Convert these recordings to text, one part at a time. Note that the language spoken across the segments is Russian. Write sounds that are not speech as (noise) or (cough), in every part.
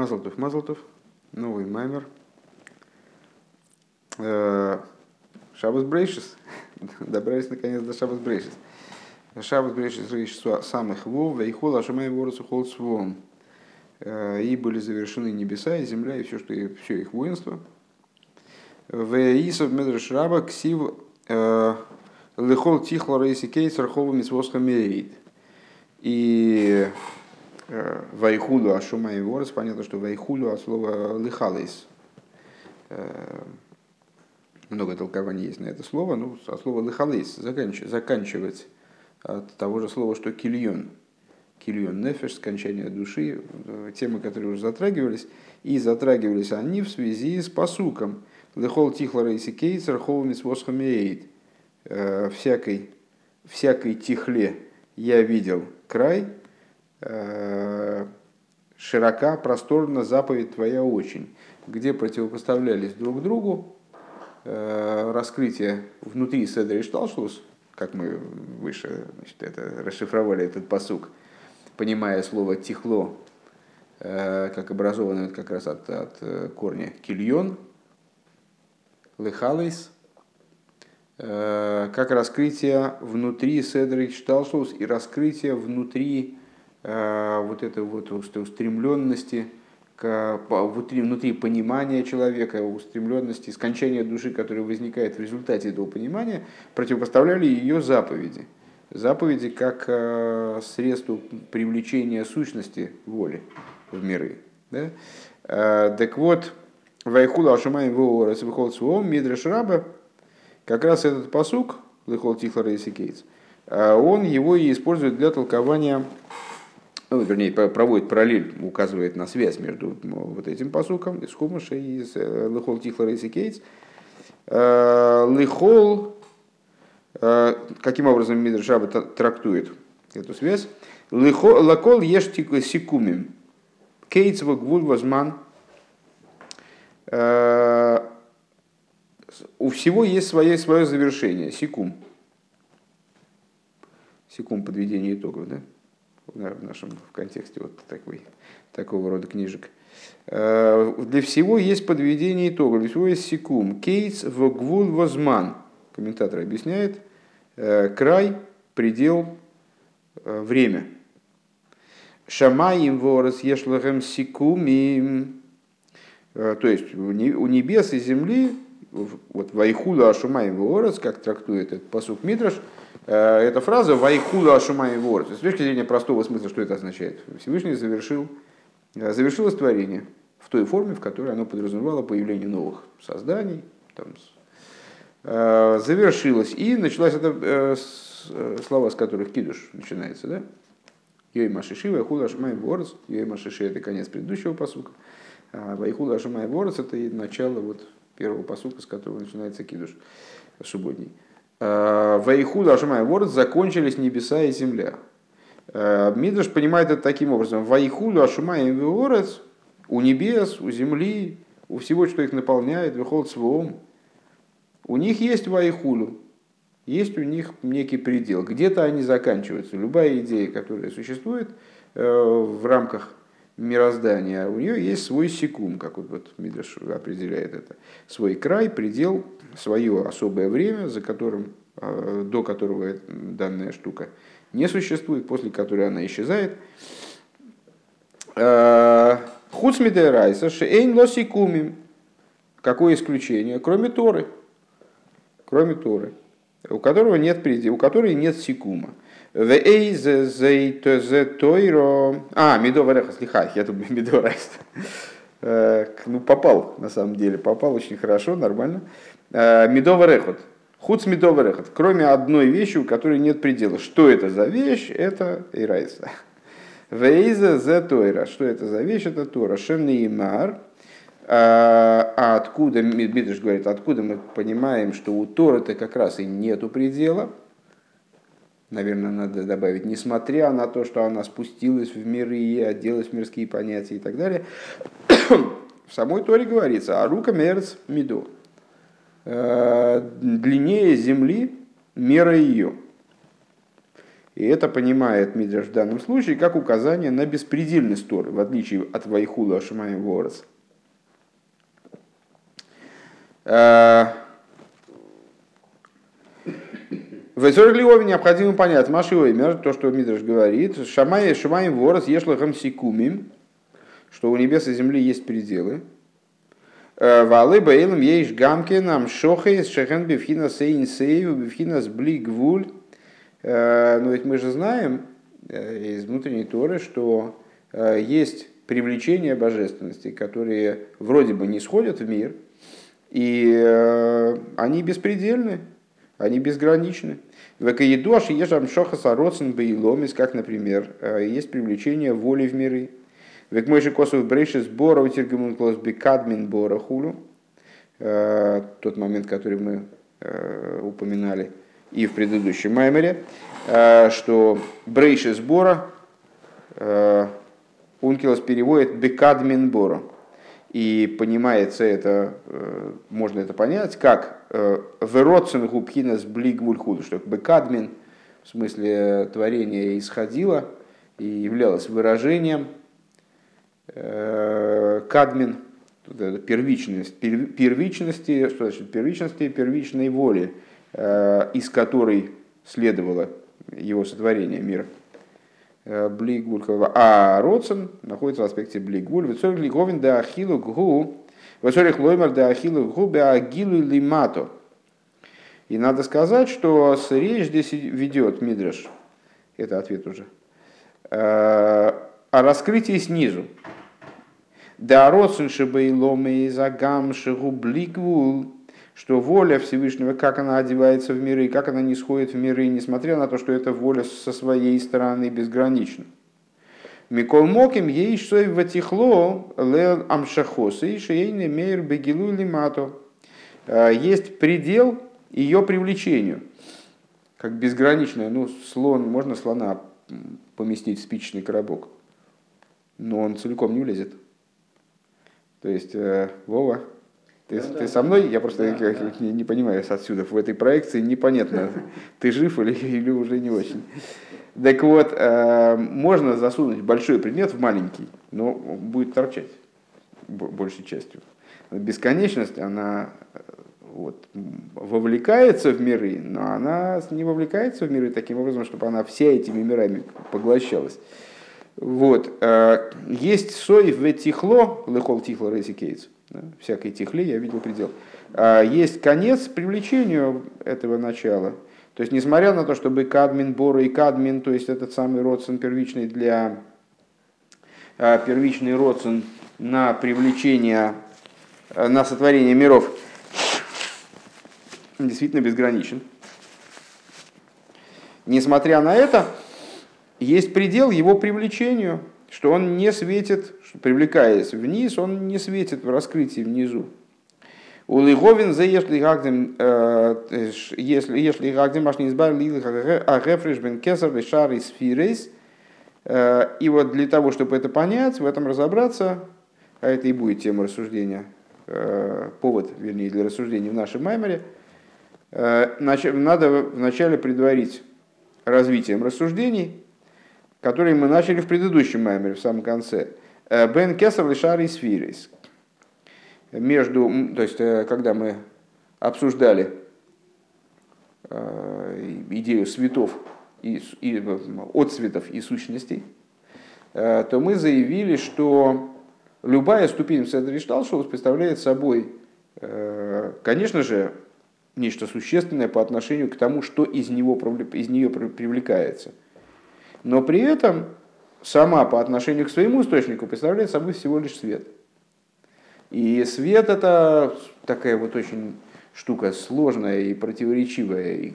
Мазалтов, Мазалтов, новый маймер. Э, Шабас Брейшис. (laughs) Добрались наконец до Шабас Брейшис. Шабас Брейшис Рейш самых вов, Вейхол, Ашамай Воросу Холд Свом. Э, и были завершены небеса и земля, и все, что все их воинство. В Исов Медреш Раба Ксив э, Лехол Тихла Рейси Кейс Рахова Мисвосха Мерит. И вайхулю Ашума и Ворос, понятно, что Вайхулю от слова Лихалейс. Э, много толкований есть на это слово, ну, от слова Лихалейс, заканчивать от того же слова, что кильон. Кильон нефеш, скончание души, э, темы, которые уже затрагивались, и затрагивались они в связи с посуком. Лехол тихла рейси кейцер, холмис восхамеид. Всякой, всякой тихле я видел край, Э, широка, просторна заповедь твоя очень, где противопоставлялись друг другу э, раскрытие внутри Седра и как мы выше значит, это, расшифровали этот посук, понимая слово «тихло», э, как образованное как раз от, от корня «кильон», «лехалейс», как раскрытие внутри Седра и и раскрытие внутри Э, вот этой вот устремленности к, внутри, внутри понимания человека, устремленности, скончания души, которая возникает в результате этого понимания, противопоставляли ее заповеди. Заповеди как э, средство привлечения сущности воли в миры. Да? Э, так вот, Вайхула Ашамай Вуорас Вихол Суом Мидреш Раба, как раз этот посук, Лихол Тихлар Кейтс, он его и использует для толкования ну, вернее, проводит параллель, указывает на связь между вот этим посуком из Хумаша и из э, Лихол Тихлера и Кейтс. Э, Лихол, э, каким образом Мидршаба трактует эту связь? Лакол ешь сикумим. Кейтс гвуль возман. У всего есть свое, свое завершение. Секум. Секум подведение итогов, да? В нашем в контексте вот такой, такого рода книжек. Э, для всего есть подведение итога, для всего есть секум. Кейтс в гвул возман. Комментатор объясняет. Э, край, предел, э, время. Шамаим ворос ешлахем секумим. То есть у небес и земли, вот вайхула ашумаим ворос, как трактует этот посук Митраш, эта фраза «Вайхула Ашумай Вор». С точки зрения простого смысла, что это означает? Всевышний завершил, э, завершилось творение в той форме, в которой оно подразумевало появление новых созданий, там, э, завершилось. И началась это слова, с которых кидуш начинается, да? Йой Машиши, Вайхула Ашумай Ворос. Йой Машиши – это конец предыдущего посука. А Вайхула Ашумай Ворос – это начало вот первого посука, с которого начинается кидуш субботний. Э, Вайху Дашмай Ворд закончились небеса и земля. Э, Мидраш понимает это таким образом. Вайху Дашмай Ворд у небес, у земли, у всего, что их наполняет, выход свом. У них есть вайхулу, есть у них некий предел. Где-то они заканчиваются. Любая идея, которая существует э, в рамках мироздания, у нее есть свой секум, как вот, вот Мидраш определяет это, свой край, предел, свое особое время, за которым, э, до которого данная штука не существует, после которой она исчезает. Э, Хуцмидерайса шейн лосикумим. Какое исключение? Кроме Торы. Кроме Торы. У которого нет предела, у которой нет секума. А, медовый рехас, лихай, я (laughs) медовый рехас. Э, ну, попал, на самом деле, попал очень хорошо, нормально. Э, медовый рехот. Хуц медовый рехот. Кроме одной вещи, у которой нет предела. Что это за вещь? Это Ирайса. Вейза зе Тойра. Что это за вещь? Это Тора. Шемнеймар. А, а откуда, Мидриш говорит, откуда мы понимаем, что у Торы-то как раз и нету предела – наверное, надо добавить, несмотря на то, что она спустилась в миры и оделась в мирские понятия и так далее, (coughs) в самой Торе говорится, а рука мерц миду. Э, длиннее земли мера ее. И это понимает Мидраш в данном случае как указание на беспредельность Торы, в отличие от Вайхула Ашимаем Ворос. В Эзорлиове необходимо понять, Маши Оймер, то, что Мидраш говорит, Шамай, Шамаем Ворос, Ешлахам Сикумим, что у небес и земли есть пределы. Э, Валы Бейлом Ейш Гамкин, Шохей, Шехен Бифхина Сейн Сейв, Бифхина Сбли Гвуль, Э, но ведь мы же знаем э, из внутренней Торы, что есть привлечение божественности, которые вроде бы не сходят в мир, и они беспредельны, они безграничны. В Экаедуаш ежам шоха сароцен бейломис, как, например, есть привлечение воли в миры. Век мойши косов брейши сбора утергамун клос бекадмин бора хулю. Тот момент, который мы упоминали – и в предыдущем маймере, что брейши сбора Ункилос переводит бекадмин бора. И понимается это, можно это понять, как вероцен губхинас блигвульхуд, что бекадмин в смысле творения исходило и являлось выражением кадмин, первичность, первичности, что значит первичности, первичной воли, Э, из которой следовало его сотворение мира. Э, Блигуль, а Родсон находится в аспекте Блигуль. Вецорих лиговин да ахилу гу, вецорих лоймер да ахилу гу беагилу лимато. И надо сказать, что речь здесь ведет Мидраш, это ответ уже, э, о раскрытии снизу. Да родсен шебейломе загам шигу блигвул что воля Всевышнего, как она одевается в миры, как она не сходит в миры, несмотря на то, что эта воля со своей стороны безгранична. Микол Моким ей что ватихло лел амшахосы и шейни мейр бегилу лимато. А, есть предел ее привлечению, как безграничная. Ну, слон, можно слона поместить в спичечный коробок, но он целиком не влезет. То есть, э, Вова, ты, да, ты со мной? Я просто да, да. Не, не понимаю отсюда. В этой проекции непонятно, ты жив или, или уже не очень. Так вот, э, можно засунуть большой предмет в маленький, но будет торчать большей частью. Бесконечность, она вот, вовлекается в миры, но она не вовлекается в миры таким образом, чтобы она все этими мирами поглощалась. Вот. Э, есть сой в тихло, лехол тихло рейси кейтс да, всякой техли я видел предел. А есть конец привлечению этого начала. То есть, несмотря на то, чтобы кадмин, бора и кадмин, то есть этот самый родствен первичный для а, первичный родствен на привлечение, а, на сотворение миров, действительно безграничен. Несмотря на это, есть предел его привлечению, что он не светит привлекаясь вниз, он не светит в раскрытии внизу. У Лиговин за если гагдем, э, если если гагдем аж не избавил а рефреш бен кесар шар из фирейс. Э, и вот для того, чтобы это понять, в этом разобраться, а это и будет тема рассуждения, э, повод, вернее, для рассуждения в нашем маймере, надо вначале предварить развитием рассуждений, которые мы начали в предыдущем маймере, в самом конце – Бен Кесар Лишар и Сфирис. Между, то есть, э, когда мы обсуждали э, идею светов и, и отцветов и сущностей, то мы заявили, что любая ступень Седришталшус представляет собой, конечно же, нечто существенное по отношению к тому, что из, него, из нее привлекается. Но при этом сама по отношению к своему источнику представляет собой всего лишь свет. И свет это такая вот очень штука сложная и противоречивая, и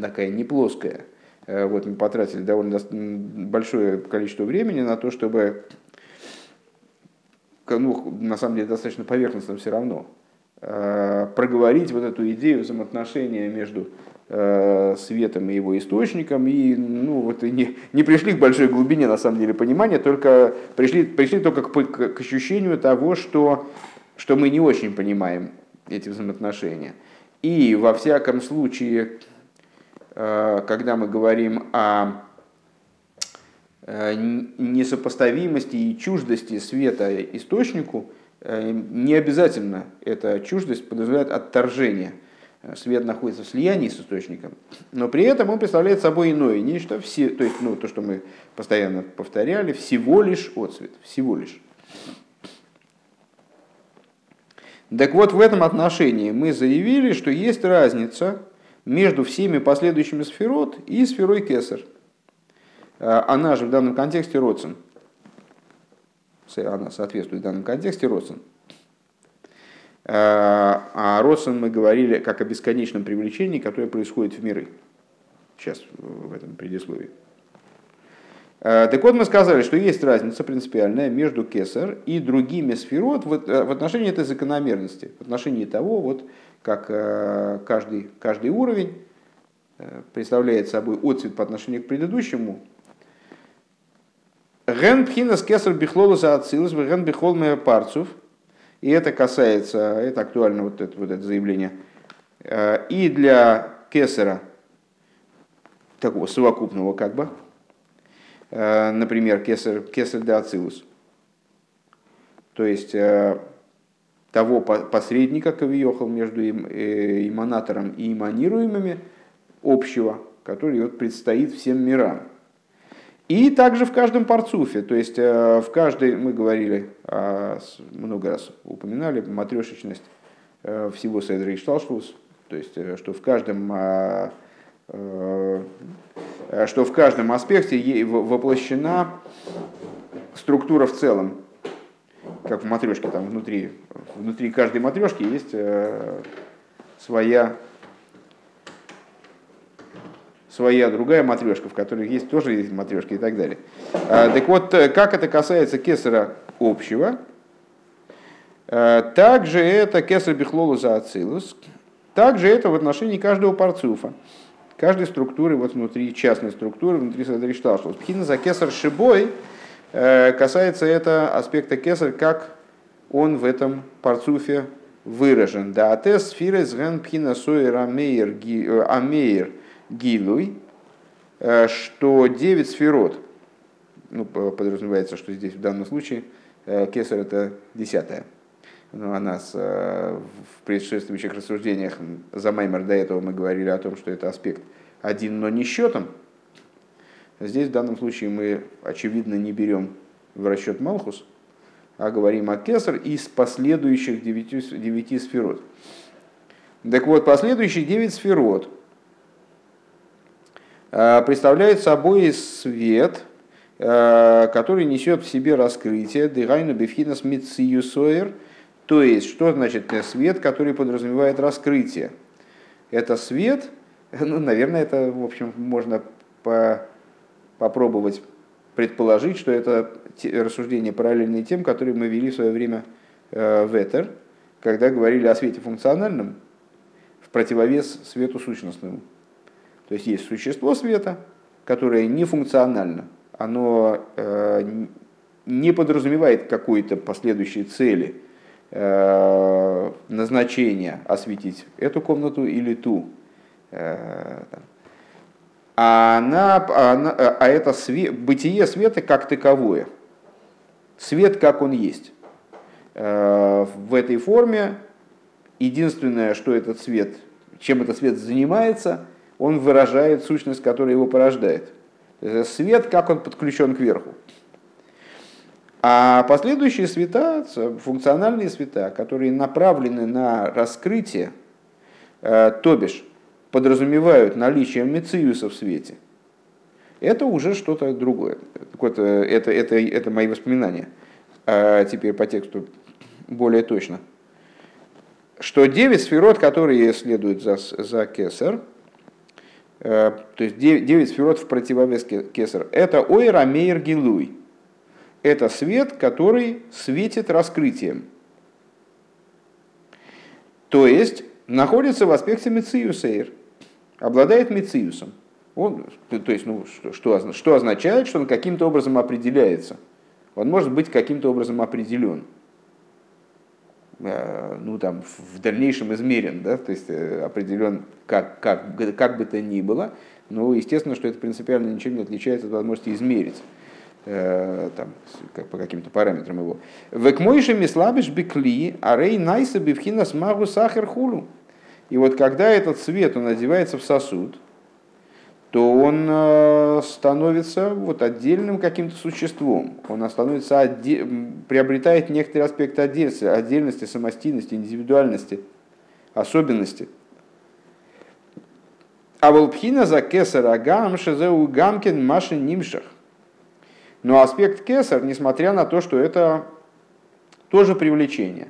такая не плоская. Э, вот мы потратили довольно большое количество времени на то, чтобы, ну, на самом деле достаточно поверхностно все равно, э, проговорить вот эту идею взаимоотношения между светом и его источником, и ну, вот, не, не пришли к большой глубине, на самом деле, понимания, только пришли, пришли только к, к, ощущению того, что, что мы не очень понимаем эти взаимоотношения. И во всяком случае, э, когда мы говорим о несопоставимости и чуждости света источнику, не обязательно эта чуждость подразумевает отторжение. Свет находится в слиянии с источником, но при этом он представляет собой иное нечто, все, то есть ну, то, что мы постоянно повторяли, всего лишь отцвет, всего лишь. Так вот, в этом отношении мы заявили, что есть разница между всеми последующими сферот и сферой Кесар. А, она же в данном контексте Родсен. Она соответствует в данном контексте Родсен. А, а Родсен мы говорили как о бесконечном привлечении, которое происходит в миры. Сейчас в этом предисловии. Э, так вот, мы сказали, что есть разница принципиальная между кесар и другими сферот в э, отношении этой закономерности, в отношении того, вот, как э, каждый, каждый уровень представляет собой отцвет по отношению к предыдущему. Ген пхинас кесар бихлолу за ацилус, ген бихол парцев. И это касается, это актуально вот это, вот это заявление, и для кесара, такого совокупного как бы, Э, например, кесар, кесар де ацилус, то есть э, того посредника, кавиохал между э, иманатором и иманируемыми общего, который вот предстоит всем мирам. И также в каждом парцуфе, то есть в каждой, мы говорили, а, много раз упоминали, матрешечность всего Седра и Шталшвус, то есть что в каждом а, Э, что в каждом аспекте воплощена структура в целом, как в матрешке, там внутри, внутри каждой матрешки есть э, своя, своя другая матрешка, в которой есть тоже есть матрешки и так далее. А, так вот, э, как это касается кесара общего, также это кесар бихлолу за ацилус, также это в отношении каждого парцуфа каждой структуры вот внутри, частной структуры, внутри Садришталшус. Пхина за кесар шибой э, касается это аспекта кесар, как он в этом парцуфе выражен. Да, атес фирес ген пхина сойер амейр э, гилуй, э, что девять сферот, ну, подразумевается, что здесь в данном случае кесар это десятая. Но о нас в предшествующих рассуждениях за Маймер до этого мы говорили о том, что это аспект один, но не счетом. Здесь в данном случае мы, очевидно, не берем в расчет Малхус, а говорим о Кесар из последующих девяти, девяти сферот. Так вот, последующие девять сферот э, представляют собой свет, э, который несет в себе раскрытие Дыгайну Бефхинас Мициюсоер, то есть, что значит свет, который подразумевает раскрытие? Это свет – Ну, наверное, это, в общем, можно по попробовать предположить, что это рассуждения параллельные тем, которые мы вели в свое время э, в Этер, когда говорили о свете функциональном в противовес свету сущностному. То есть есть существо света, которое не функционально, оно э, не подразумевает какой-то последующей цели, э, назначения осветить эту комнату или ту. Э, а, она, она, а это свет, бытие света как таковое. Свет, как он есть. В этой форме единственное, что этот свет, чем этот свет занимается, он выражает сущность, которая его порождает. Свет, как он подключен к верху. А последующие света, функциональные света, которые направлены на раскрытие, э, то бишь подразумевают наличие мециуса в свете, это уже что-то другое. Вот, э, это, это, это мои воспоминания. А теперь по тексту более точно. Что девять сферот, которые следуют за, за кесар, то есть девять сферот в противовес кесар, это ойра мейр гилуй. Это свет, который светит раскрытием. То есть находится в аспекте мециусейр обладает мециусом. Он, то есть, ну, что, что, что означает, что он каким-то образом определяется. Он может быть каким-то образом определен. Э, ну, там, в дальнейшем измерен, да, то есть э, определен как, как, как бы то ни было, но естественно, что это принципиально ничем не отличается от возможности измерить. э, там, как, по каким-то параметрам его. Векмойши мислабиш бекли, а рей найса бивхина смагу сахар хулу. И вот когда этот свет, он одевается в сосуд, то он э, становится вот отдельным каким-то существом. Он становится отде... приобретает некоторые аспекты отдельности, отдельности, самостийности, индивидуальности, особенности. А волпхина за кесар агам шезеу гамкин машин нимшах. Но аспект кесар, несмотря на то, что это тоже привлечение,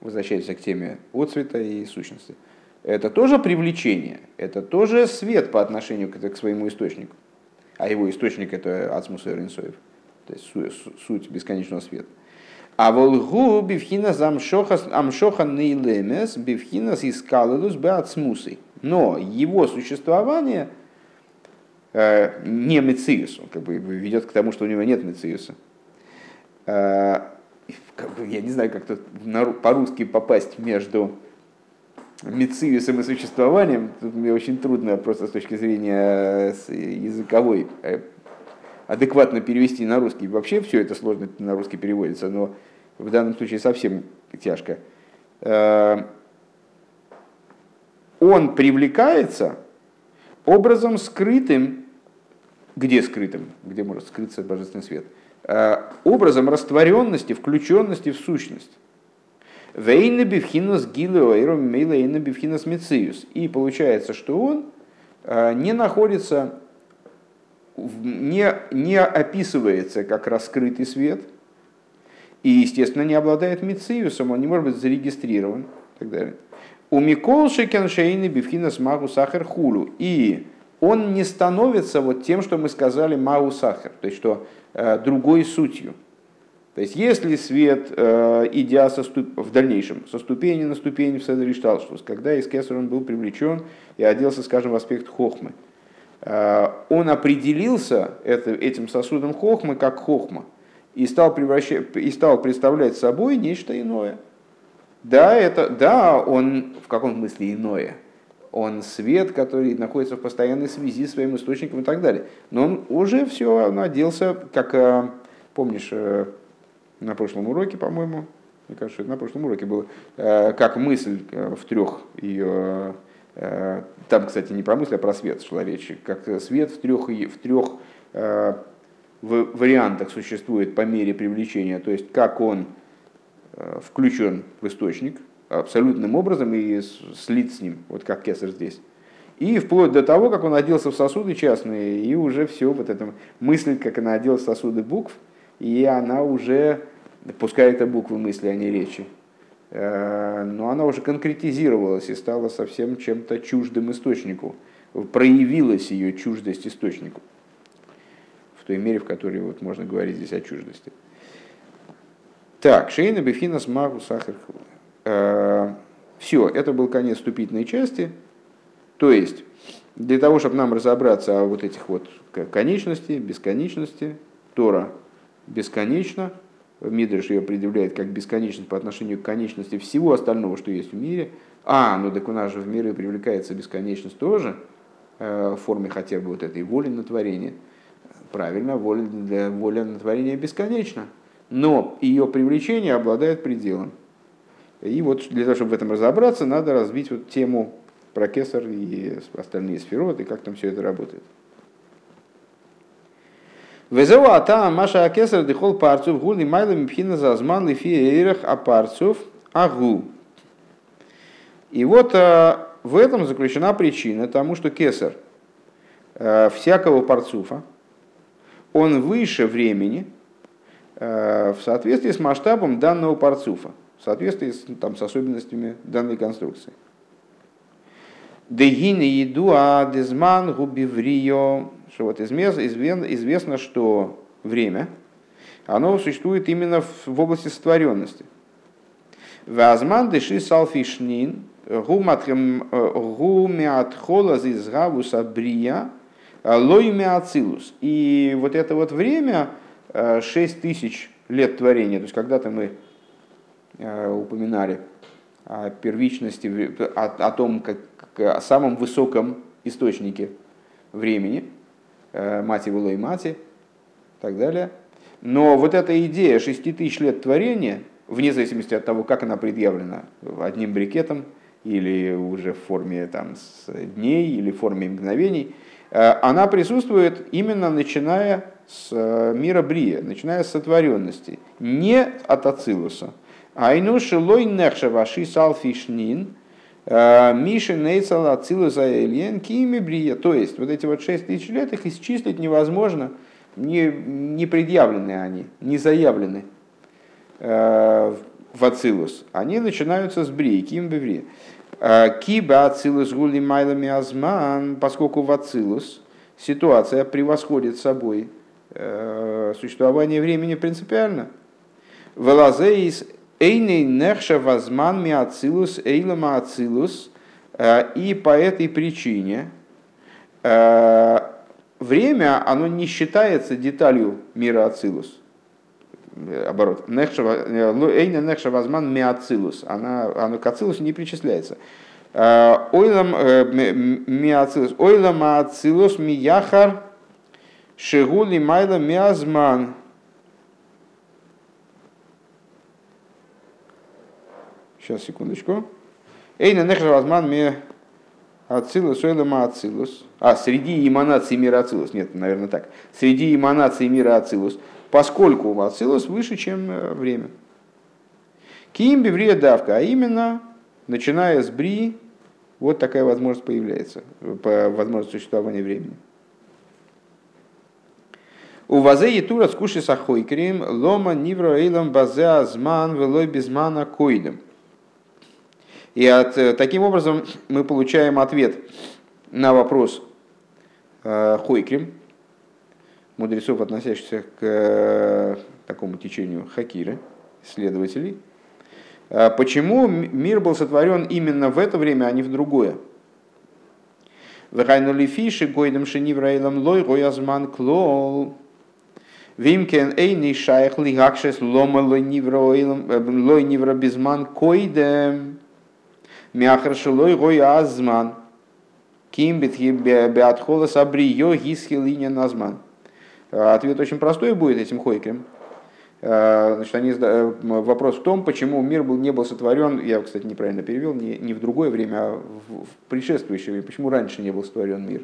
возвращаясь к теме отцвета и сущности – это тоже привлечение, это тоже свет по отношению к, к своему источнику. А его источник это Ацмус Ринсоев, то есть суть бесконечного света. А волгу бифхина амшоха нейлемес бифхинас искаледус беацмусой. Но его существование э, не мециус, он как бы ведет к тому, что у него нет мециуса. Э, бы, я не знаю, как тут по-русски попасть между мецивисом и существованием, тут мне очень трудно просто с точки зрения э, языковой э, адекватно перевести на русский. Вообще все это сложно на русский переводится, но в данном случае совсем тяжко. Э, он привлекается образом скрытым, где скрытым, где может скрыться божественный свет, образом растворенности, включенности в сущность. Вейна бифхинас гилуэйром мейлейна бифхинас мециус. И получается, что он э, не находится, не, не описывается как раскрытый свет, и, естественно, не обладает мециусом, он не может быть зарегистрирован и так далее. У Микол Шекеншейны бифхинас магу сахар хулу. И он не становится вот тем, что мы сказали магу сахар, то есть что э, другой сутью. То есть, если свет, э, идя со ступ... в дальнейшем со ступени на ступень в Седришталштус, когда из Кесар он был привлечен и оделся, скажем, в аспект хохмы, э, он определился этим сосудом хохмы как хохма и стал, превращать, и стал представлять собой нечто иное. Да, это, да, он в каком смысле иное. Он свет, который находится в постоянной связи с своим источником и так далее. Но он уже все, оделся, как, э, помнишь, на прошлом уроке, по-моему, мне кажется, это на прошлом уроке было, э, как мысль э, в трех ее, э, там, кстати, не про мысль, а про свет шла речь, как свет в трех, в трех вариантах существует по мере привлечения, то есть как он включен в источник абсолютным образом и слит с ним, вот как кесар здесь. И вплоть до того, как он оделся в сосуды частные, и уже все, вот это мысль, как она оделась в сосуды букв, и она уже, пускай это буквы мысли, а не речи, э, но она уже конкретизировалась и стала совсем чем-то чуждым источнику. Проявилась ее чуждость источнику. В той мере, в которой вот можно говорить здесь о чуждости. Так, Шейна Бефинас Магу Сахар э, Все, это был конец вступительной части. То есть, для того, чтобы нам разобраться о вот этих вот конечности, бесконечности, Тора бесконечно. Мидриш ее предъявляет как бесконечность по отношению к конечности всего остального, что есть в мире. А, ну так у нас же в мире привлекается бесконечность тоже э, в форме хотя бы вот этой воли на творение. Правильно, воля, для, воля на творение бесконечна. Но ее привлечение обладает пределом. И вот для того, чтобы в этом разобраться, надо развить вот тему про кесар и остальные сфероты, и как там все это работает. Везеу ата маша акесар дихол парцов гули майла мипхина зазман лифи эйрах а парцов агу. И вот в этом заключена причина тому, что кесар всякого парцуфа, он выше времени в соответствии с масштабом данного парцуфа, в соответствии с, там, с особенностями данной конструкции. Дегины еду а дезман губиврио что вот известно, что время, оно существует именно в области сотворенности. Вазман дыши салфишнин, гумят холаз из гавуса брия, лоймиацилус. И вот это вот время, 6 э, тысяч лет творения, то есть когда-то мы э, упоминали о первичности, о, о том, как, о самом высоком источнике времени – Э, мати было и мати, и так далее. Но вот эта идея шести тысяч лет творения, вне зависимости от того, как она предъявлена, одним брикетом или уже в форме там, дней или в форме мгновений, э, она присутствует именно начиная с э, мира Брия, начиная с сотворенности, не от Ацилуса. Айну шилой нехша ваши салфишнин, э, Миши Нейцал Ацилуса Эльен Кими. То есть вот эти вот шесть тысяч лет их исчислить невозможно, не, не предъявлены они, не заявлены э, в Ацилус. Они начинаются с Брии, Ким Беври. Киба Ацилус Гули Майлами Азман, поскольку в Ацилус ситуация превосходит собой Э, существование времени принципиально. Велазеис эйней нехша вазман миацилус эйлама ацилус. Э, и по этой причине э, время, оно не считается деталью мира ацилус. Оборот. Эйна нехша вазман миацилус. Она, оно к ацилусу не причисляется. Ойлам миацилус. Ойлам ацилус мияхар Шигули майла миазман. Сейчас, секундочку. Эйна нехра возман ми ацилус, ойлема ацилус. А, среди эманаций мира ацилус. Нет, наверное, так. Среди эманаций мира ацилус. Поскольку ацилус выше, чем э, время. Ким биврия давка, а именно, начиная с бри, вот такая возможность появляется, по возможность существования времени. У вазе етура скуши сахойкрим лома нивро эйлам базе азман велой безмана койдем. И от, э, таким образом мы получаем ответ на вопрос э, Хойкрим, мудрецов, относящихся к э, такому течению хакиры, исследователей, э, почему мир был сотворен именно в это время, а не в другое. Вехайнули фиши гойдем шенивраилам лой гоязман клол. Вимкен эйни шайх лигакшес лома лой нивро безман койдем. Мяхарши лой гой азман. Ким беатхола сабрио гисхи линия назман. Ответ очень простой будет этим хойкем. Значит, они, вопрос в том, почему мир был, не был сотворен, я, кстати, неправильно перевел, не, не в другое время, а в, в предшествующее время, почему раньше не был сотворен мир.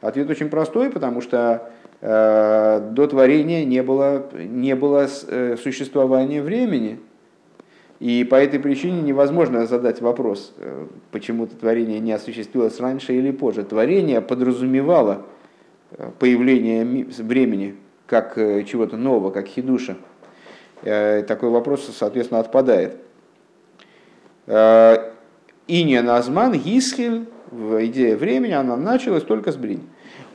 Ответ очень простой, потому что Э, до творения не было, не было э, существования времени. И по этой причине невозможно задать вопрос, э, почему то творение не осуществилось раньше или позже. Творение подразумевало появление времени как чего-то нового, как хидуша. Такой вопрос, соответственно, отпадает. Иния Назман, Гисхель, в идее времени, она началась только с Бринь.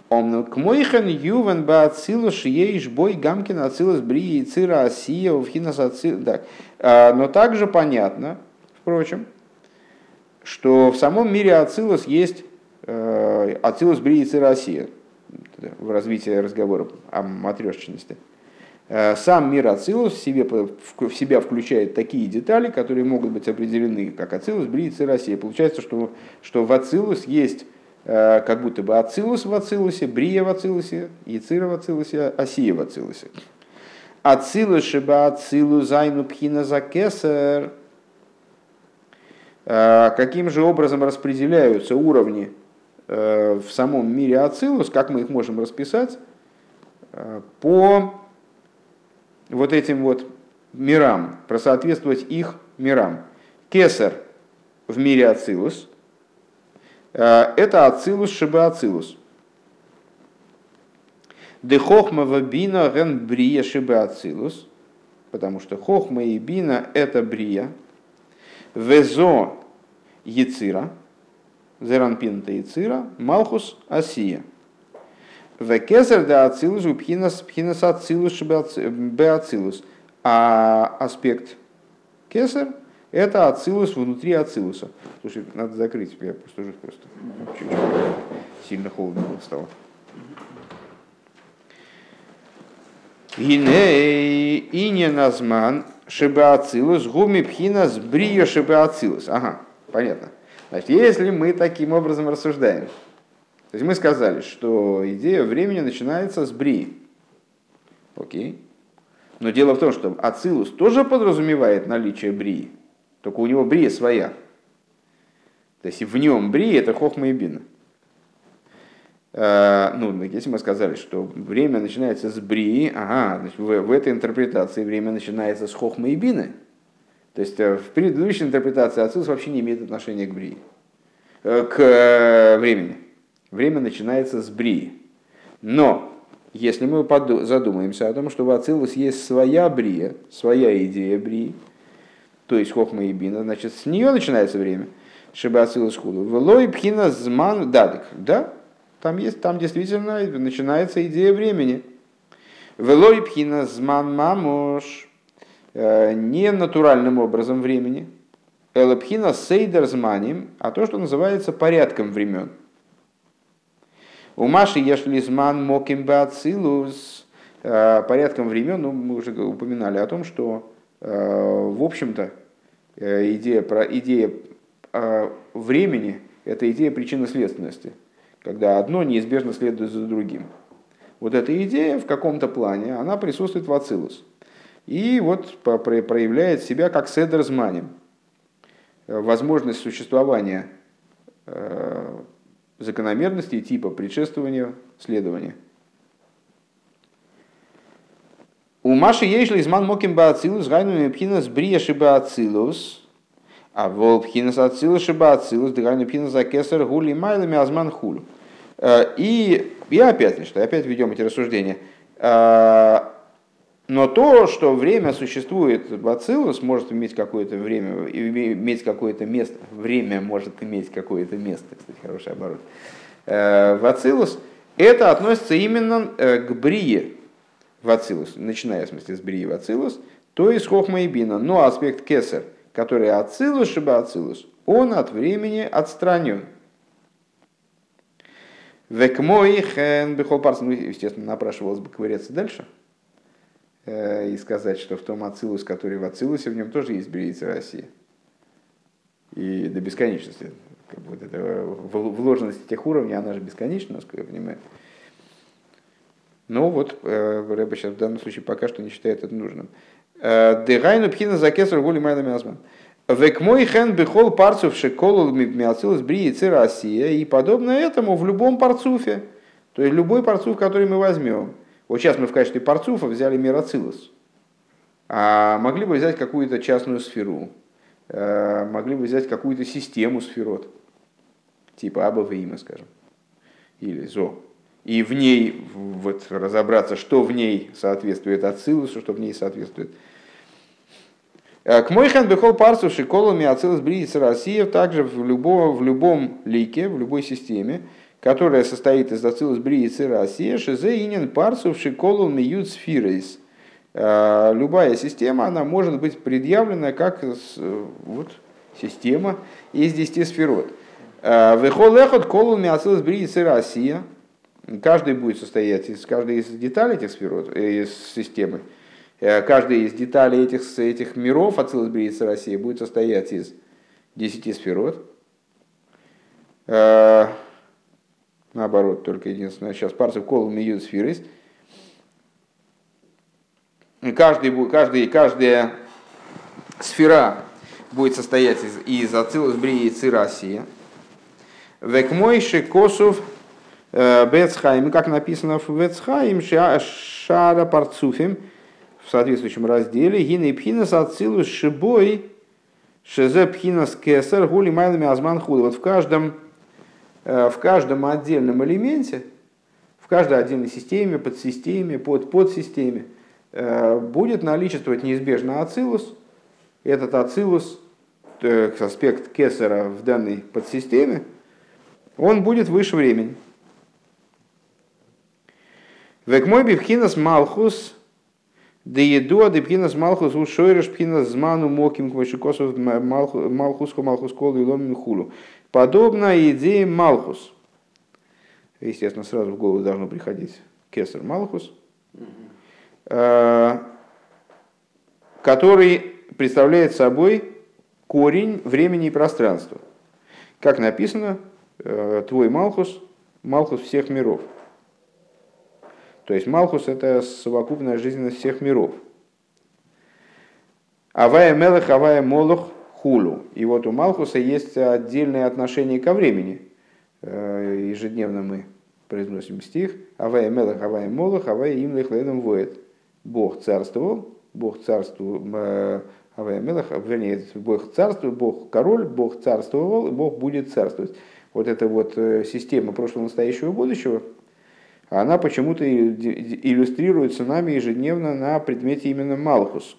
Он к мойхан ювен ба ацилус ейш бой гамкин ацилус бри и цира асия вхинас ацил. Так. А, но также понятно, впрочем, что в самом мире ацилус есть э, ацилус бри и цира асия в развитии разговора о матрешечности. Э, сам мир Ацилус в, себе, в себя включает такие детали, которые могут быть определены как Ацилус, Бри и Цирасия. Получается, что, что в Ацилус есть как будто бы Ацилус в Ацилусе, Брия в Ацилусе, Яцира в Ацилусе, Асия в Ацилусе. Ацилус шиба Ацилу зайну пхина за кесар. Э, каким же образом распределяются уровни э, в самом мире Ацилус, как мы их можем расписать, по вот этим вот мирам, просоответствовать их мирам. Кесар в мире Ацилус – Э, это Ацилус Шиба Ацилус. Де хохма бина ген брия шиба ацилус, потому что хохма и бина это брия. Везо яцира, зеранпинта яцира, малхус асия. Векезер да ацилус у пхинас ацилус шиба ацилус. А аспект кесар это ацилус внутри ацилуса. Слушай, надо закрыть, я просто чуть-чуть сильно холодно стало. Гиней и не назман шибаацилус гуми пхина с брио шибаацилус. Ага, понятно. Значит, если мы таким образом рассуждаем, то есть мы сказали, что идея времени начинается с бри. Окей. Но дело в том, что Ацилус тоже подразумевает наличие брии, только у него брия своя. То есть в нем брия это хохма и бина. Э, ну, если мы сказали, что время начинается с брии, ага, значит, в, в этой интерпретации время начинается с хохма и бины. То есть э, в предыдущей интерпретации Ацилус вообще не имеет отношения к брии, э, к времени. Время начинается с брии. Но если мы задумаемся о том, что в Ацилус есть своя брия, своя идея брии, то есть хохма и бина, значит, с нее начинается время. Шиба Ацилус худу. Влой пхина зман дадик. Да, там есть, там действительно начинается идея времени. Велой пхина зман мамош. Э, не натуральным образом времени. Элапхина сейдер зманим, а то, что называется порядком времен. У Маши Ешлизман Моким Бацилус э, порядком времен, ну, мы уже упоминали о том, что, в общем-то, э, идея, про, идея времени – это идея причинно-следственности, когда одно неизбежно следует за другим. Вот эта идея в каком-то плане, она присутствует в Ацилус. И вот проявляет себя как седерзманем, возможность существования закономерностей типа предшествования, следования. У Маши Ейшли изман моким баацилус, гайну пхинас брия шибаацилус, а вол пхинас ацилус шибаацилус, дыгайну пхинас закесар гули майлами азман хулю. Э, и, и опять, значит, опять ведем эти рассуждения. Э, но то, что время существует в Ацилус, может иметь какое-то время, иметь какое-то место. Время может иметь какое-то место, кстати, хороший оборот. Э, в Ацилус это относится именно э, к Брие в Ацилус, начиная, в смысле, с Брии в Ацилус, то есть Хохма и Бина. Но аспект Кесар, который Ацилус, Шиба Ацилус, он от времени отстранен. Векмой хен бихол парс, ну, естественно, напрашивалось бы ковыряться дальше – Э, и сказать, что в том Ацилус, который в Ацилусе, в нем тоже есть бриица России. И до бесконечности. Как вот это вложенность этих уровней, она же бесконечна, насколько я понимаю. Но вот э, Рэба сейчас в данном случае пока что не считает это нужным. Э, Дегайну пхина закесар гули майна мязман. Век мой хен бихол парцув шеколу миацилус бриицы Россия. И подобно этому в любом парцуфе. То есть любой парцуф, который мы возьмем. Вот сейчас мы в качестве парцуфа взяли Мирацилус. А могли бы взять какую-то частную сферу, э, могли бы взять какую-то систему сферот, типа Аба Вима, скажем, или Зо. И в ней вот, разобраться, что в ней соответствует Ацилусу, что в ней соответствует. Э, к Мойхан Бехол Парсу Шиколами Ацилус Бридица Россия также в, любом в любом лике, в любой системе, которая состоит из ацилус бри и цира асия, шизе инин парсу шиколу миют сфирейс. Э, любая система, она может быть предъявлена как вот, система из 10 сферот. Э, Вехол эхот колу миацилус бри и цира асия. Каждый будет состоять из каждой из деталей этих сферот, э, из системы. Каждая из деталей этих, этих миров Бриица России будет состоять из 10 сферот наоборот, только единственное, сейчас парцев колом и сферис. Каждый, каждый, каждая сфера будет состоять из, из ацилус брии и цирасия. Векмойши косов э, Бецхайм, как написано в Бецхайм, Шара Парцуфим, в соответствующем разделе, Гина и Пхинас Ацилус Шибой, Шезе Пхинас Кесар, Гули Майлами Азман Худа. Вот в каждом Э, в каждом отдельном элементе, в каждой отдельной системе, подсистеме, под подсистеме э, будет наличествовать неизбежно ацилус. Этот ацилус, э, аспект кесара в данной подсистеме, он будет выше времени. Векмой бифхинас малхус, да еду, а пхинас малхус у шойреш пхинас зману моким квашикосов малхус малхус кол и ломин хулу. Подобно идее Малхус. Естественно, сразу в голову должно приходить Кесар Малхус, э, который представляет собой корень времени и пространства. Как написано, э, твой Малхус, Малхус всех миров. То есть Малхус это совокупная жизненность всех миров. Авая Мелах, Авая Молох, Хулу. И вот у Малхуса есть отдельное отношение ко времени. Э, ежедневно мы произносим стих. Авая Мелах, Авая Молох, Авая Имлих Ледом Воет. Бог царствовал, Бог царствовал, э, Авая Мелах, вернее, Бог царствует, Бог король, Бог царствовал, Бог будет царствовать. Вот эта вот э, система прошлого, настоящего, будущего, она почему-то иллюстрируется нами ежедневно на предмете именно Малхус.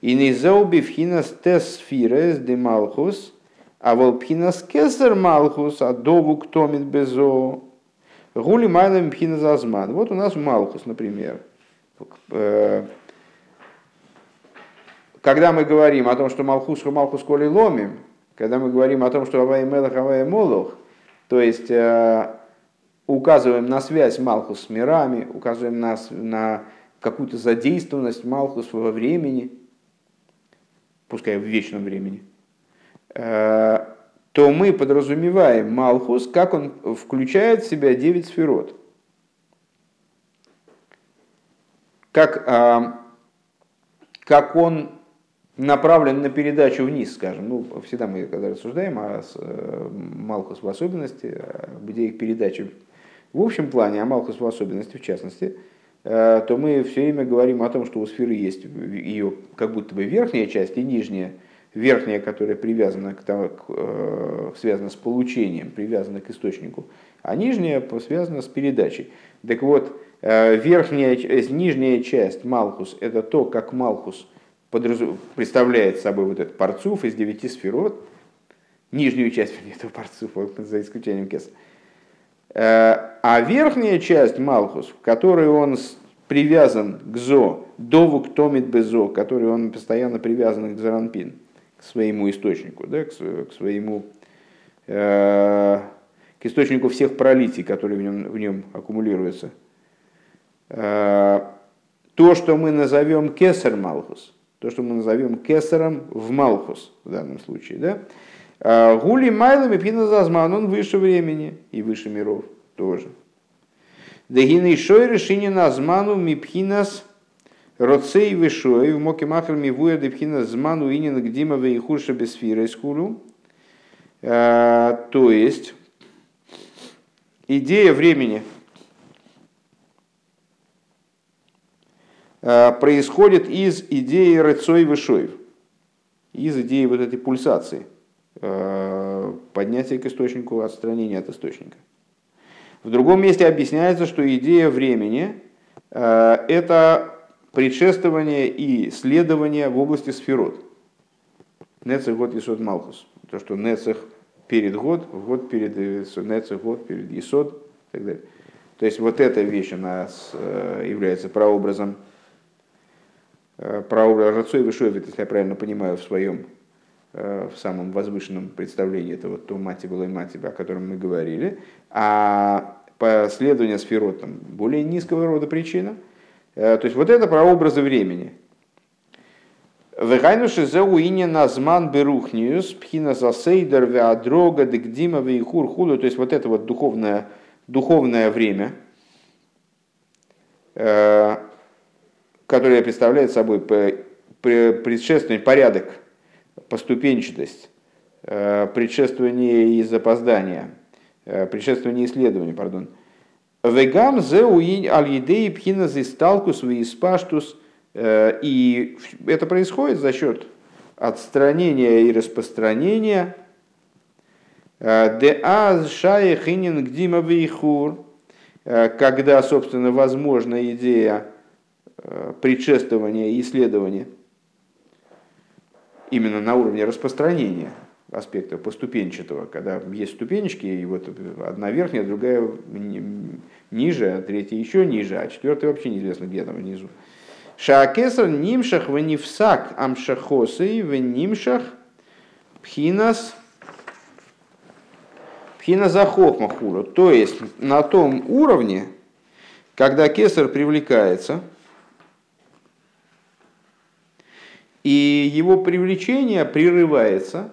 И не заубивхинас тесфирес де Малхус, а волпхинас кесар Малхус, а дову ктомит безо, гули майлем пхинас азман. Вот у нас Малхус, например. Э, когда мы говорим о том, что Малхус Малхус Коли ломим, когда мы говорим о том, что Авай Мелах, Авай Молох, то есть э, указываем на связь Малхус с мирами, указываем на, на какую-то задействованность Малхус во времени, пускай в вечном времени, э, то мы подразумеваем Малхус, как он включает в себя девять сферот. Как, э, как он направлен на передачу вниз, скажем. Ну, всегда мы, когда рассуждаем о э, Малхус в особенности, об идеях передачи в общем плане, а Малхус в особенности в частности, э, то мы все время говорим о том, что у сферы есть ее как будто бы верхняя часть и нижняя. Верхняя, которая привязана к, тому, э, связана с получением, привязана к источнику, а нижняя связана с передачей. Так вот, верхняя, нижняя часть Малхус – это то, как Малхус – представляет собой вот этот парцуф из девяти сферот, нижнюю часть этого парцуфа, за исключением кеса. Э, а верхняя часть Малхус, в которой он привязан к Зо, Дову к Томит Безо, который он постоянно привязан к Заранпин, к своему источнику, да, к, своему э, к источнику всех пролитий, которые в нем, в нем аккумулируются. Э, то, что мы назовем Кесар Малхус – то, что мы назовем кесаром в Малхус в данном случае. Да? А, Гули Майлами Пиназазман, он выше времени и выше миров тоже. Дегины шой решение назману мипхинас роцей вишой в моке махер мивуя депхинас зману инин гдима вейхуша бесфира искулю. А, то есть, идея времени – происходит из идеи рыцой вышоев, из идеи вот этой пульсации, э, поднятия к источнику, отстранения от источника. В другом месте объясняется, что идея времени э, – это предшествование и следование в области сферот. Нецех год Исод Малхус. То, что Нецех перед год, год перед Нецех год перед Исод и так далее. То есть вот эта вещь, она является прообразом Э, про Рацой Вишовит, если я правильно понимаю, в своем э, в самом возвышенном представлении этого то мати было и мати, о котором мы говорили, а последование сферот там более низкого рода причина. Э, то есть вот это про образы времени. Вегайнуши зауине назман берухниус, пхина засейдер веадрога дегдима вейхур худу. То есть вот это вот духовное, духовное время, которая представляет собой предшественный порядок, поступенчатость, э, предшествование и запоздание, э, предшествование исследования, пардон. Вегам зе уинь аль едей пхина зисталку свои спаштус. Э, и это происходит за счет отстранения и распространения де аз шая хинин гдима вейхур, когда, собственно, возможна идея предшествования и исследования именно на уровне распространения аспекта поступенчатого, когда есть ступенечки, и вот одна верхняя, другая ниже, а третья еще ниже, а четвертая вообще неизвестно где там внизу. Шаакесар нимшах венифсак амшахосы венимшах пхинас пхина захохмахуру. То есть на том уровне, когда кесар привлекается – И его привлечение прерывается,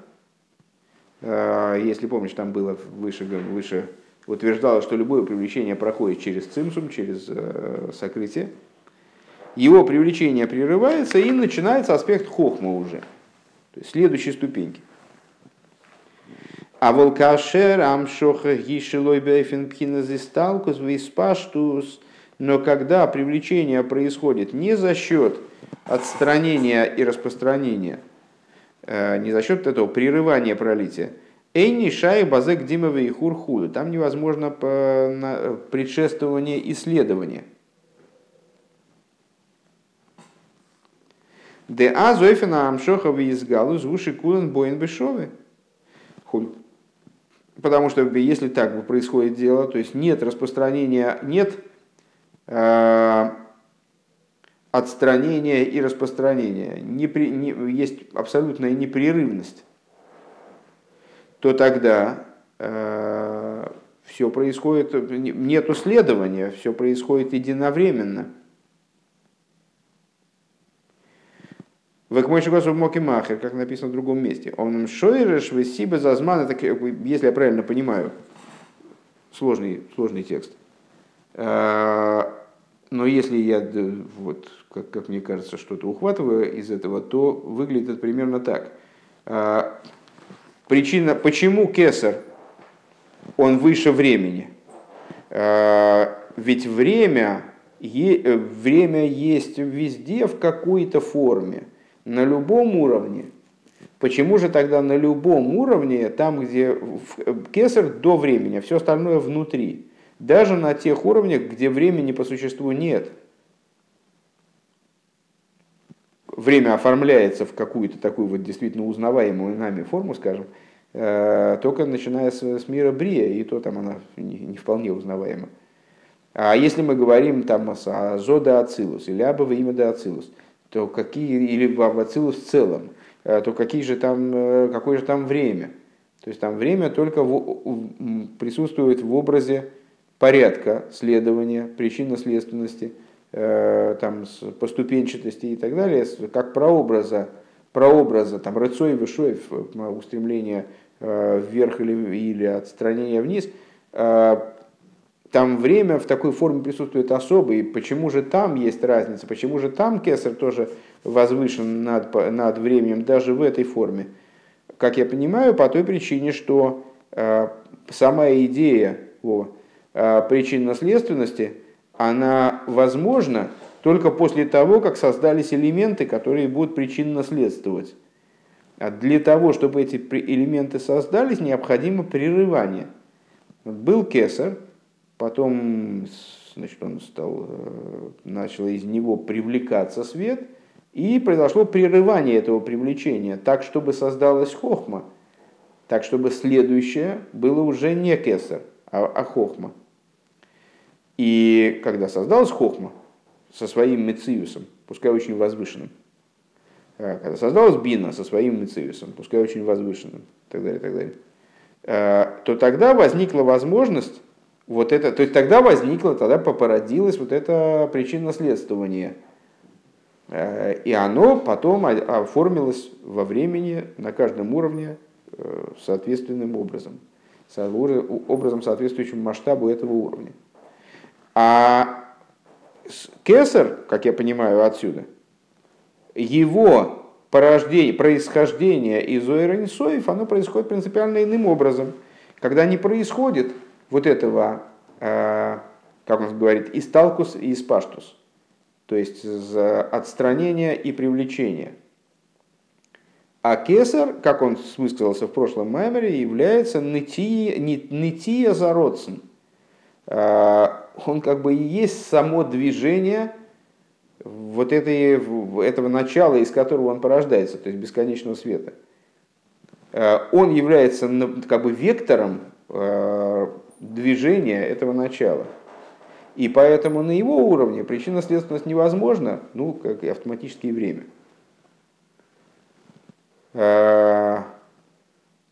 э, если помнишь, там было выше, выше утверждала, что любое привлечение проходит через цимсум, через э, сокрытие, его привлечение прерывается и начинается аспект хохма уже, то есть следующей ступеньки. А волкашер амшоха гишелой бейфен пхиназисталкус виспаштус. Но когда привлечение происходит не за счет отстранения и распространения, э, не за счет этого прерывания пролития, Эйни шай базек димове и хурхуду. Там невозможно предшествование исследования. Де а зойфена амшохова из галу звуши кулен боин бешовы. Потому что если так происходит дело, то есть нет распространения, нет э, отстранения и распространения, не, не, есть абсолютная непрерывность, то тогда э, все происходит, нет следования, все происходит единовременно. Векмойши Госу Моки Махер, как написано в другом месте. Он шойреш весиба зазман, это, если я правильно понимаю, сложный, сложный текст. Но если я, вот, как, как мне кажется, что-то ухватываю из этого, то выглядит это примерно так. А, причина, почему кесар, он выше времени? А, ведь время, время есть везде в какой-то форме на любом уровне. Почему же тогда на любом уровне, там, где кесар до времени, а все остальное внутри, даже на тех уровнях, где времени по существу нет, время оформляется в какую-то такую вот действительно узнаваемую нами форму, скажем, э, только начиная с, мира Брия, и то там она не, не вполне узнаваема. А если мы говорим там о Зода Ацилус или Абова имя да Ацилус – то какие, или в Ацилус в целом, э, то какие же там, э, какое же там время? То есть там время только в, присутствует в образе порядка следования, причинно-следственности, э, там, поступенчатости и так далее, как прообраза, прообраза там, рыцой и вышой, устремление вверх или, или отстранение вниз, там время в такой форме присутствует особо, и почему же там есть разница, почему же там кесар тоже возвышен над, над временем, даже в этой форме. Как я понимаю, по той причине, что э, сама идея о э, причинно-следственности, она возможна только после того, как создались элементы, которые будут причинно-следствовать. А для того, чтобы эти элементы создались, необходимо прерывание. Был кесар, Потом значит, он стал, э, начал из него привлекаться свет, и произошло прерывание этого привлечения, так, чтобы создалась хохма, так, чтобы следующее было уже не кесар, а, а хохма. И когда создалась хохма со своим мециусом, пускай очень возвышенным, э, когда создалась бина со своим мециусом, пускай очень возвышенным, и так далее, и так далее, э, то тогда возникла возможность вот это, то есть тогда возникло, тогда попородилось вот это причинно-следствование. Э, и оно потом оформилось во времени на каждом уровне соответственным образом. Образом, соответствующим масштабу этого уровня. А Кесар, как я понимаю отсюда, его порождение, происхождение из Ойранисоев, оно происходит принципиально иным образом. Когда не происходит вот этого, э, как он говорит, исталкус и испаштус, то есть отстранение и привлечение. А кесар, как он высказался в прошлом маймере, является нытия зародцем. Э, он как бы и есть само движение вот этой, этого начала, из которого он порождается, то есть бесконечного света. Э, он является как бы вектором движения этого начала. И поэтому на его уровне причинно-следственность невозможна, ну, как и автоматическое время. А,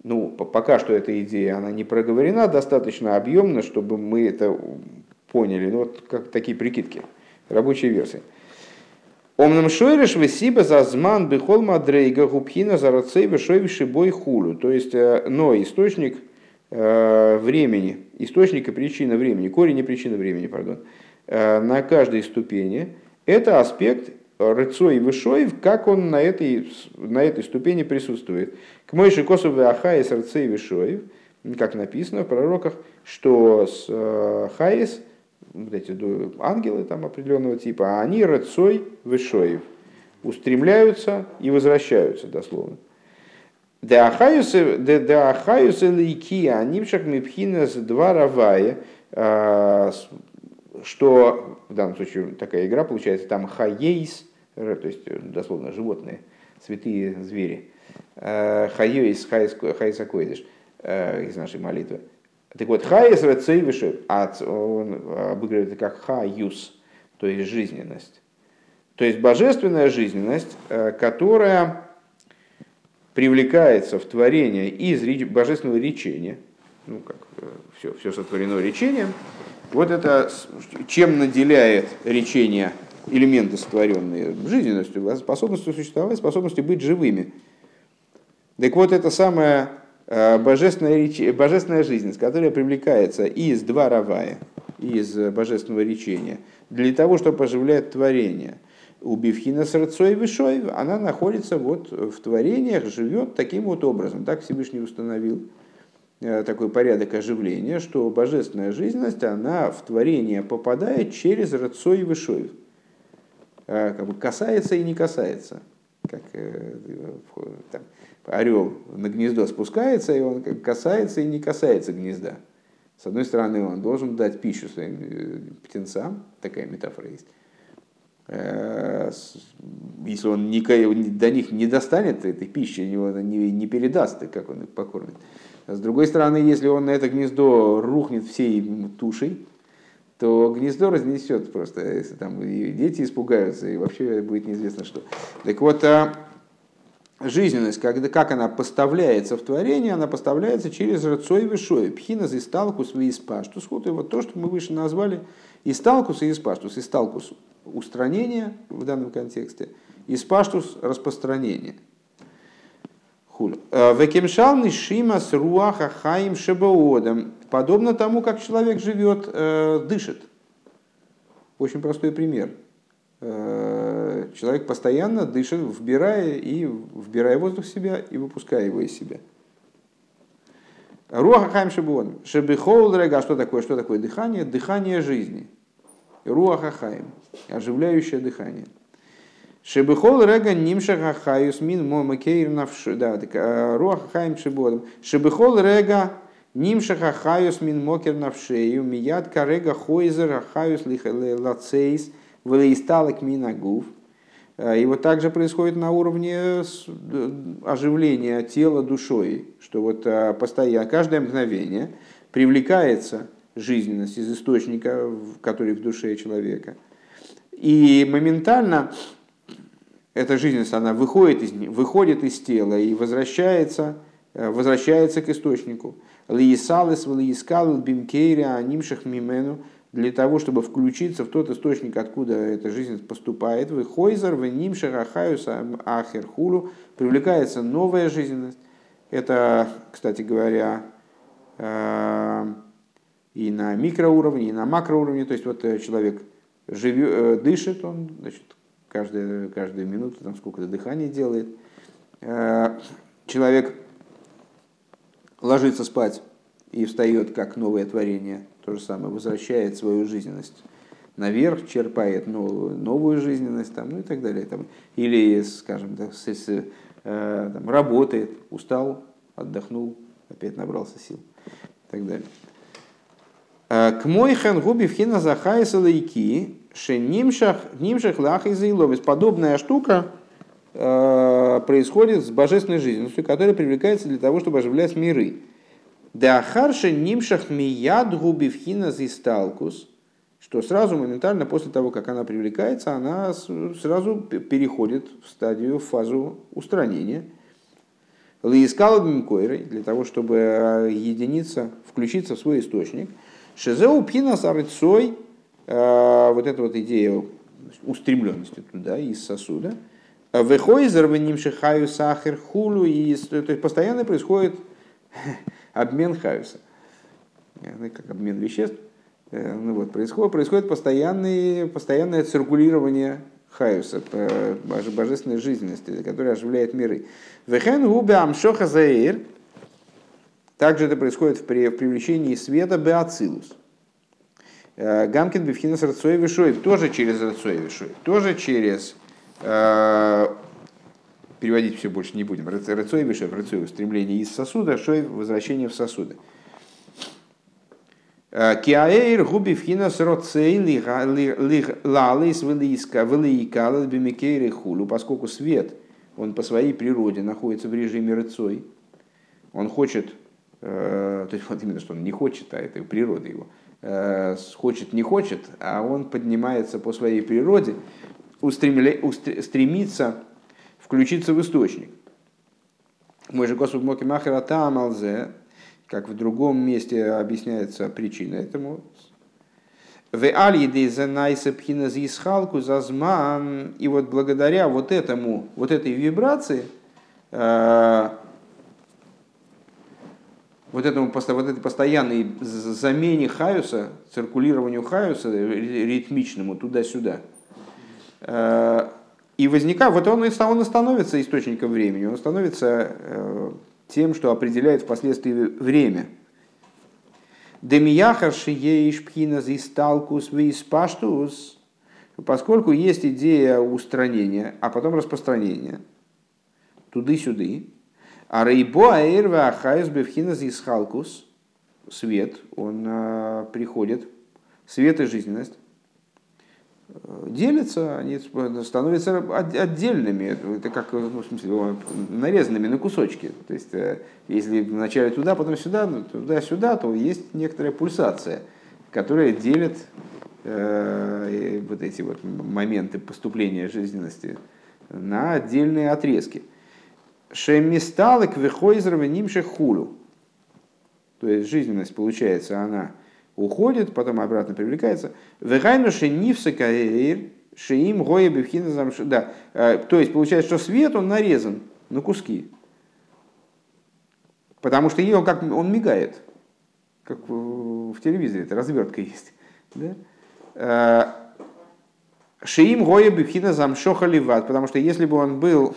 ну, пока что эта идея, она не проговорена достаточно объемно, чтобы мы это поняли. Ну, вот как такие прикидки, рабочие версии. Омнам шойреш весиба за зман бихол мадрейга губхина за рацей бой хулю. То есть, э, но источник – времени, источник и причина времени, корень и причина времени, пардон, на каждой ступени, это аспект рыцо и вышоев, как он на этой, на этой ступени присутствует. К Мойши Косову Ахаис рыцо и вышоев, как написано в пророках, что с Хаис, вот эти ангелы там определенного типа, они рыцой вышоев, устремляются и возвращаются дословно. Деахаюс лейки, анимшак мипхинас два равая, а, что в данном случае такая игра получается, там хаейс, то есть дословно животные, святые звери, а, хаейс, хаейс акоидыш из нашей молитвы. Так вот, хаейс рецей выше, он обыгрывает это как хаюс, то есть жизненность. То есть божественная жизненность, э, которая привлекается в творение из божественного речения, ну как все, э, все сотворено речением, вот это чем наделяет речение элементы сотворенные жизненностью, способностью существовать, способностью быть живыми. Так вот, это самая э, божественная, реч... божественная жизненность, которая привлекается из два равая, из божественного речения, для того, чтобы оживлять творение – у Бивхина Сарцой Вишой, она находится вот в творениях, живет таким вот образом. Так Всевышний установил э, такой порядок оживления, что божественная жизненность, она в творение попадает через Рацой Вишой. Э, как бы касается и не касается. Как э, там, орел на гнездо спускается, и он касается и не касается гнезда. С одной стороны, он должен дать пищу своим птенцам, такая метафора есть, Э, если он до них не достанет этой пищи, его не, передаст, как он их покормит. С другой стороны, если он на это гнездо рухнет всей тушей, то гнездо разнесет просто, если там и дети испугаются, и вообще будет неизвестно что. Так вот, а жизненность, когда, как она поставляется в творение, она поставляется через рацой вишой, пхина за исталкус и испаштус. Вот, и вот то, что мы выше назвали исталкус и испаштус. Исталкус устранение в данном контексте, и спаштус распространение. Э, Векемшал нишима с руаха хаим шебаодом. Подобно тому, как человек живет, э, дышит. Очень простой пример. Э, человек постоянно дышит, вбирая и вбирая воздух в себя и выпуская его из себя. Руаха хаим шебаодом. Шебихол дорога. Что такое? Что такое дыхание? Дыхание жизни. Руаха хаим оживляющее дыхание. Шебехол рега нимша хахаюс мин момакейр навш... Да, так, а, руах хаим шебодом. Шебехол рега нимша хахаюс мин мокер навшею мияд карега хойзер хахаюс лацейс влеисталок минагув. А, и вот также происходит на уровне оживления тела душой, что вот а, постоянно, каждое мгновение привлекается жизненность из источника, который в душе человека – и моментально эта жизненность, она выходит из, выходит из тела и возвращается, э, возвращается к источнику. Лиисалес, лиискал, бимкейря, анимшах мимену, для того, чтобы включиться в тот источник, откуда эта жизнь поступает. Вы хойзер, вы нимшах, ахаюс, ахер, хулу, привлекается новая жизненность. Это, кстати говоря, э, и на микроуровне, и на макроуровне. То есть вот э, человек живет, э, дышит он, значит, каждую, каждую минуту там сколько-то дыхания делает. Человек ложится спать и встает как новое творение, то же самое, возвращает свою жизненность наверх, черпает новую, жизненность там, ну и так далее. Там. Или, скажем, так, с, с, э, там, работает, устал, отдохнул, опять набрался сил и так далее. Э, к мой хэн губи вхина захайса лайки, ше нимшах, лах и заиловис. Подобная штука э, происходит с божественной жизнью, которая привлекается для того, чтобы оживлять миры. Да харше нимшах мияд губи вхина зисталкус, что сразу моментально после того, как она привлекается, она сразу переходит в стадию, в фазу устранения. Лиискал для того, чтобы э, единица включиться в свой источник – Шезеу пхина сарыцой, э, вот эта вот идея устремленности туда, из сосуда. Выходит зарваним шихаю сахар хулу, и то есть постоянно происходит (laughs) обмен хаюса. Как обмен веществ. Ну вот, происходит, происходит постоянное, постоянное циркулирование хаюса, божественной жизненности, которая оживляет миры. Вехен губе амшоха заир. Также это происходит в привлечении света беацилус. Гамкин бифхинас рацой вишой, тоже через рацой вишой, тоже через переводить все больше не будем. Рацой вишой, рацой стремление из сосуда, шой возвращение в сосуды. Киаэйр губи вхинас роцей лалис велиикалас бимикейры хулу, поскольку свет, он по своей природе находится в режиме рыцой, он хочет, э, то есть вот именно что он не хочет, а это природа его, э, хочет, не хочет, а он поднимается по своей природе, устремля, стремится включиться в источник. Мой же Господь Моки Махера Тамалзе, как в другом месте объясняется причина этому. В аль зазман. И вот благодаря вот этому, вот этой вибрации, э, вот этому вот этой постоянной замене хаюса, циркулированию хаюса ритмичному туда-сюда, э, и возникает, вот он, он становится источником времени, он становится э, тем, что определяет впоследствии время. Демияхар шиеиш пхина зисталкус виспаштус, поскольку есть идея устранения, а потом распространения, туды-сюды, а рейбо аэрва ахайс бевхина зисхалкус, свет, он а, приходит, свет и жизненность, делятся, они становятся отдельными, это как ну, в смысле, нарезанными на кусочки. То есть, э, если вначале туда, потом сюда, ну, туда-сюда, то есть некоторая пульсация, которая делит э, вот эти вот моменты поступления жизненности на отдельные отрезки. Шемисталек выхойзрова нимше хулу. То есть жизненность, получается, она уходит, потом обратно привлекается. Вегайну шенивса каэйр, шеим гоя бифхина Да, э, то есть получается, что свет, он нарезан на куски. Потому что его как он мигает, как в телевизоре, это развертка есть. (laughs) Да? Э, шеим гоя бифхина замшоха ливат, потому что если бы он был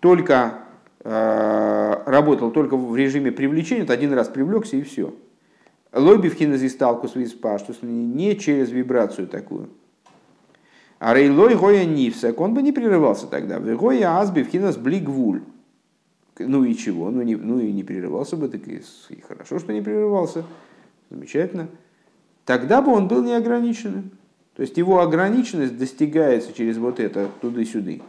только э, работал только в режиме привлечения, то один раз привлекся и все. Лоби в кинезисталкус виспаштус, не через вибрацию такую. А рейлой гоя нивсак, он бы не прерывался тогда. Гоя азби в кинез блигвуль. Ну и чего? Ну, не, ну и не прерывался бы, так и, и хорошо, что не прерывался. Замечательно. Тогда бы он был неограниченным. То есть его ограниченность достигается через вот это туды-сюды.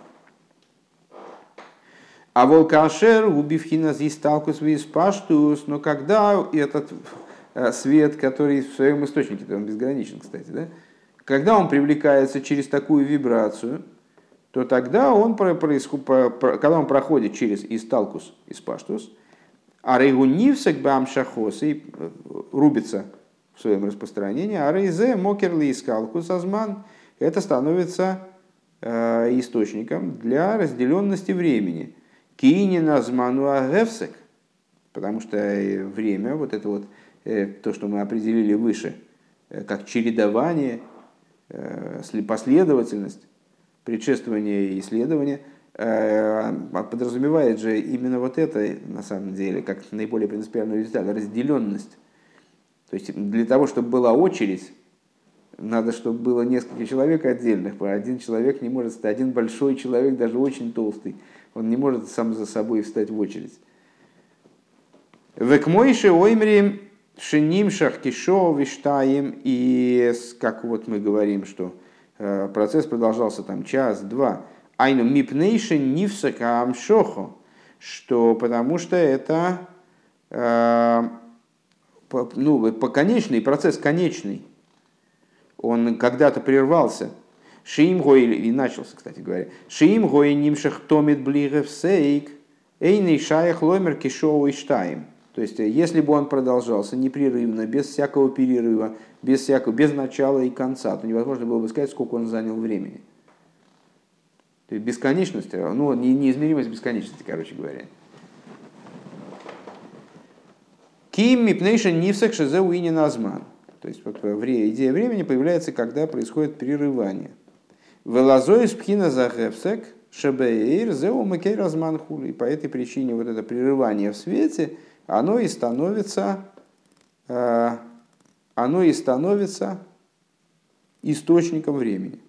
А волкашер убив хиназ исталкус виспаштус, но когда этот свет, который в своем источнике, он безграничен, кстати, да? когда он привлекается через такую вибрацию, то тогда он, происход, когда он проходит через исталкус, испаштус, а рейгунивсак бамшахос и э, рубится в своем распространении, а рейзе мокерли искалкус азман, это становится э, источником для разделенности времени. Кинина азману агевсек, потому что время, вот это вот Э, то, что мы определили выше, э, как чередование, э, последовательность, предшествование и исследование, подразумевает же именно вот это, на самом деле, как наиболее принципиальную деталь, разделенность. То есть для того, чтобы была очередь, надо, чтобы было несколько человек отдельных. Один человек не может стать, один большой человек, даже очень толстый, он не может сам за собой встать в очередь. Векмойши оймрим Шиним шахкишо виштаем, и как вот мы говорим, что э, процесс продолжался там час-два. Айну мипнейшин нивсака амшохо, что потому что это э, ну, по конечный, процесс конечный. Он когда-то прервался. Шиим гой, и начался, кстати говоря. Шиим гой нимшах томит блигев сейк, эйный шаях ломер кишоу и штаем. Есть, э, если бы он продолжался непрерывно, без всякого перерыва, без, всякого, без начала и конца, то невозможно было бы сказать, сколько он занял времени. То есть, бесконечность, э, ну, неизмеримость бесконечности, короче говоря. Ким мипнейша нивсак шизе уини назман. То есть вот идея времени появляется, когда происходит прерывание. Велазой из пхина захевсек шебеир зеу макей разман хули. И по этой причине вот это прерывание в свете, оно и становится, э, оно и становится источником времени.